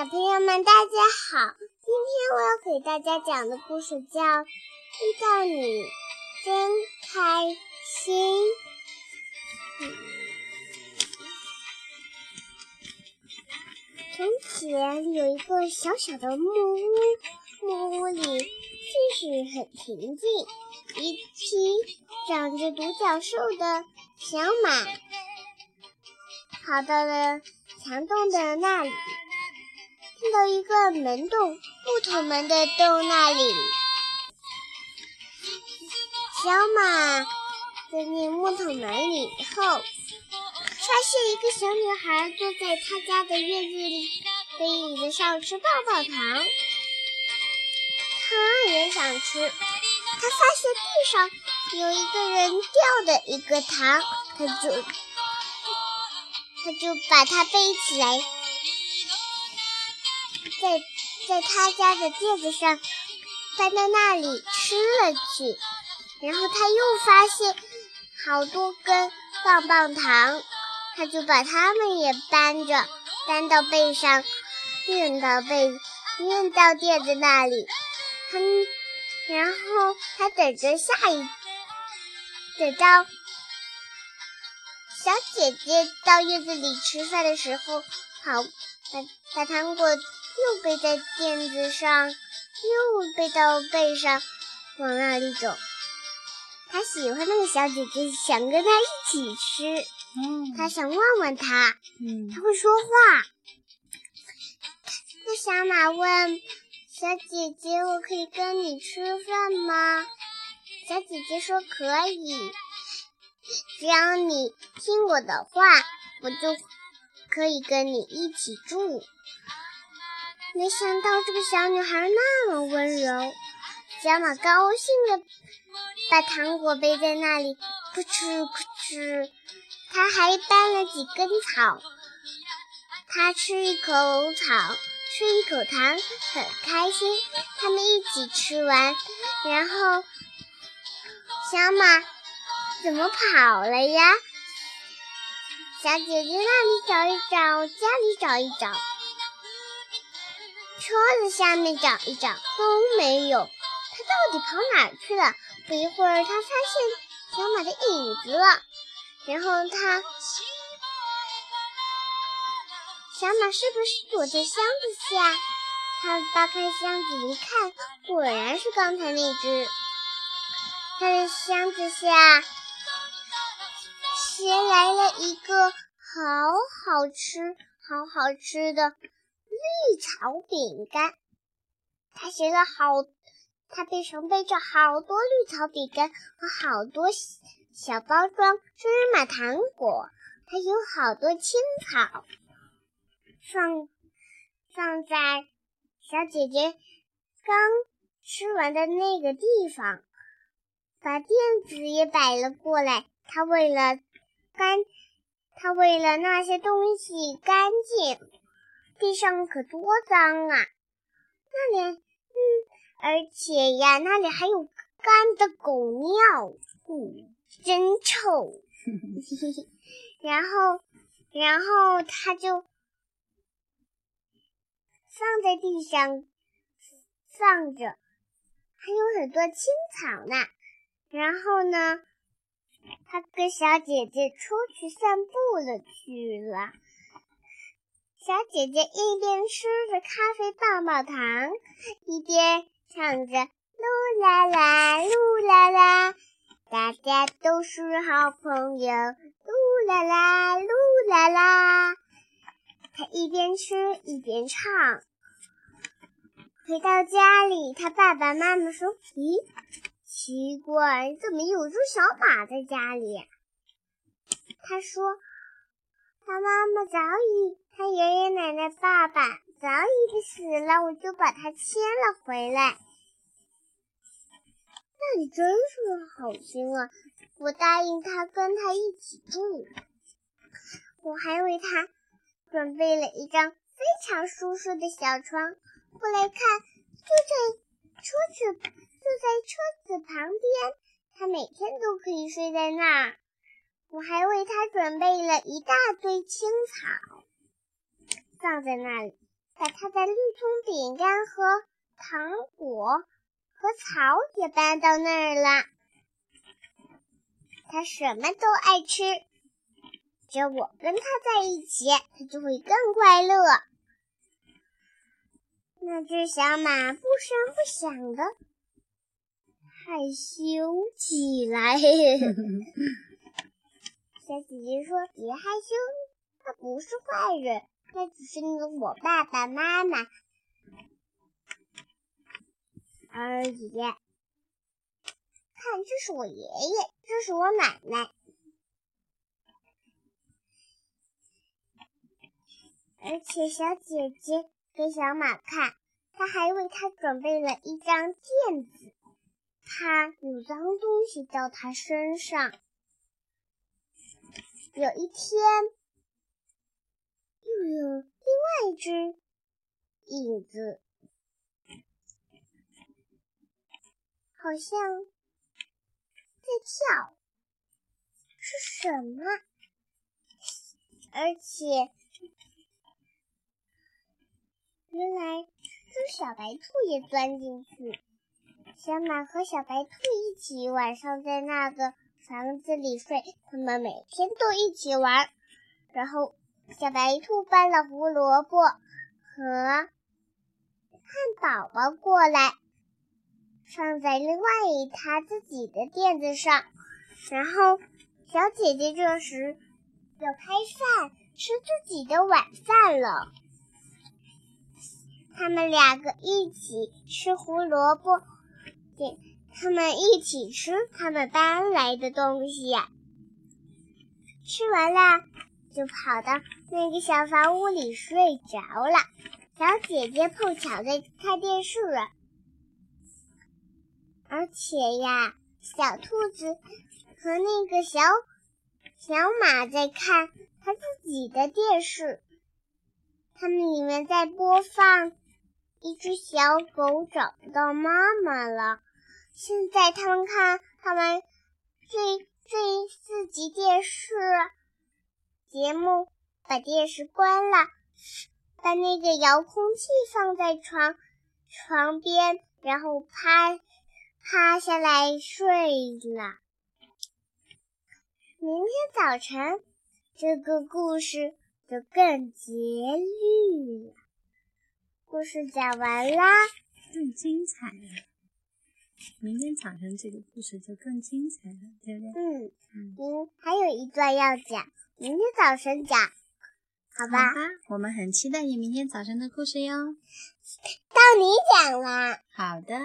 小朋友们，大家好！今天我要给大家讲的故事叫《遇到你真开心》。从前有一个小小的木屋，木屋里气势很平静。一匹长着独角兽的小马跑到了墙洞的那里。看到一个门洞，木头门的洞那里，小马钻进木头门里以后，发现一个小女孩坐在她家的院子里的椅子上吃棒棒糖，她也想吃。她发现地上有一个人掉的一个糖，她就她就把它背起来。在在他家的垫子上搬到那里吃了去，然后他又发现好多根棒棒糖，他就把它们也搬着搬到背上，运到背运到垫子那里。他然后他等着下一等到小姐姐到院子里吃饭的时候，好把把糖果。又背在垫子上，又背到背上，往那里走。他喜欢那个小姐姐，想跟她一起吃。嗯，他想问问她，嗯，她会说话。那小马问小姐姐：“我可以跟你吃饭吗？”小姐姐说：“可以，只要你听我的话，我就可以跟你一起住。”没想到这个小女孩那么温柔，小马高兴的把糖果背在那里，咕哧咕哧，他还搬了几根草。他吃一口草，吃一口糖，很开心。他们一起吃完，然后小马怎么跑了呀？小姐姐那里找一找，家里找一找。车子下面找一找都没有，他到底跑哪儿去了？不一会儿，他发现小马的影子了。然后他，小马是不是躲在箱子下？他扒开箱子一看，果然是刚才那只。他的箱子下衔来了一个好好吃、好好吃的。绿草饼干，他写了好，他背上背着好多绿草饼干和好多小包装芝麻糖果，还有好多青草，放放在小姐姐刚吃完的那个地方，把垫子也摆了过来。他为了干，他为了那些东西干净。地上可多脏啊！那里，嗯，而且呀，那里还有干的狗尿，嗯，真臭。然后，然后他就放在地上放着，还有很多青草呢。然后呢，他跟小姐姐出去散步了去了。小姐姐一边吃着咖啡棒棒糖，一边唱着“噜啦啦，噜啦啦”，大家都是好朋友，“噜啦啦，噜啦啦”。她一边吃一边唱。回到家里，她爸爸妈妈说：“咦，奇怪，怎么有只小马在家里？”她说：“他妈妈早已……”他爷爷奶奶、爸爸早已死了，我就把他牵了回来。那你真是好心啊！我答应他跟他一起住，我还为他准备了一张非常舒适的小床。过来看，就在车子就在车子旁边，他每天都可以睡在那儿。为他准备了一大堆青草。放在那里，把他的绿葱饼干和糖果和草也搬到那儿了。他什么都爱吃，只要我跟他在一起，他就会更快乐。那只小马不声不响的害羞起来。小姐姐说：“别害羞，他不是坏人，那只是我爸爸妈妈而已。看，这是我爷爷，这是我奶奶，而且小姐姐给小马看，她还为他准备了一张垫子，怕有脏东西到他身上。”有一天，又有另外一只影子，好像在跳，是什么？而且，原来只小白兔也钻进去。小马和小白兔一起晚上在那个。房子里睡，他们每天都一起玩。然后小白兔搬了胡萝卜和汉堡包过来，放在另外一他自己的垫子上。然后小姐姐这时要开饭，吃自己的晚饭了。他们两个一起吃胡萝卜点。他们一起吃他们搬来的东西，吃完了就跑到那个小房屋里睡着了。小姐姐碰巧在看电视，而且呀，小兔子和那个小小马在看他自己的电视，他们里面在播放一只小狗找不到妈妈了。现在他们看他们最最四集电视节目，把电视关了，把那个遥控器放在床床边，然后趴趴下来睡了。明天早晨，这个故事就更节律了。故事讲完啦，更精彩了。明天早晨这个故事就更精彩了，对不对？嗯嗯，还有一段要讲，明天早晨讲，好吧？好吧，我们很期待你明天早晨的故事哟。到你讲了。好的。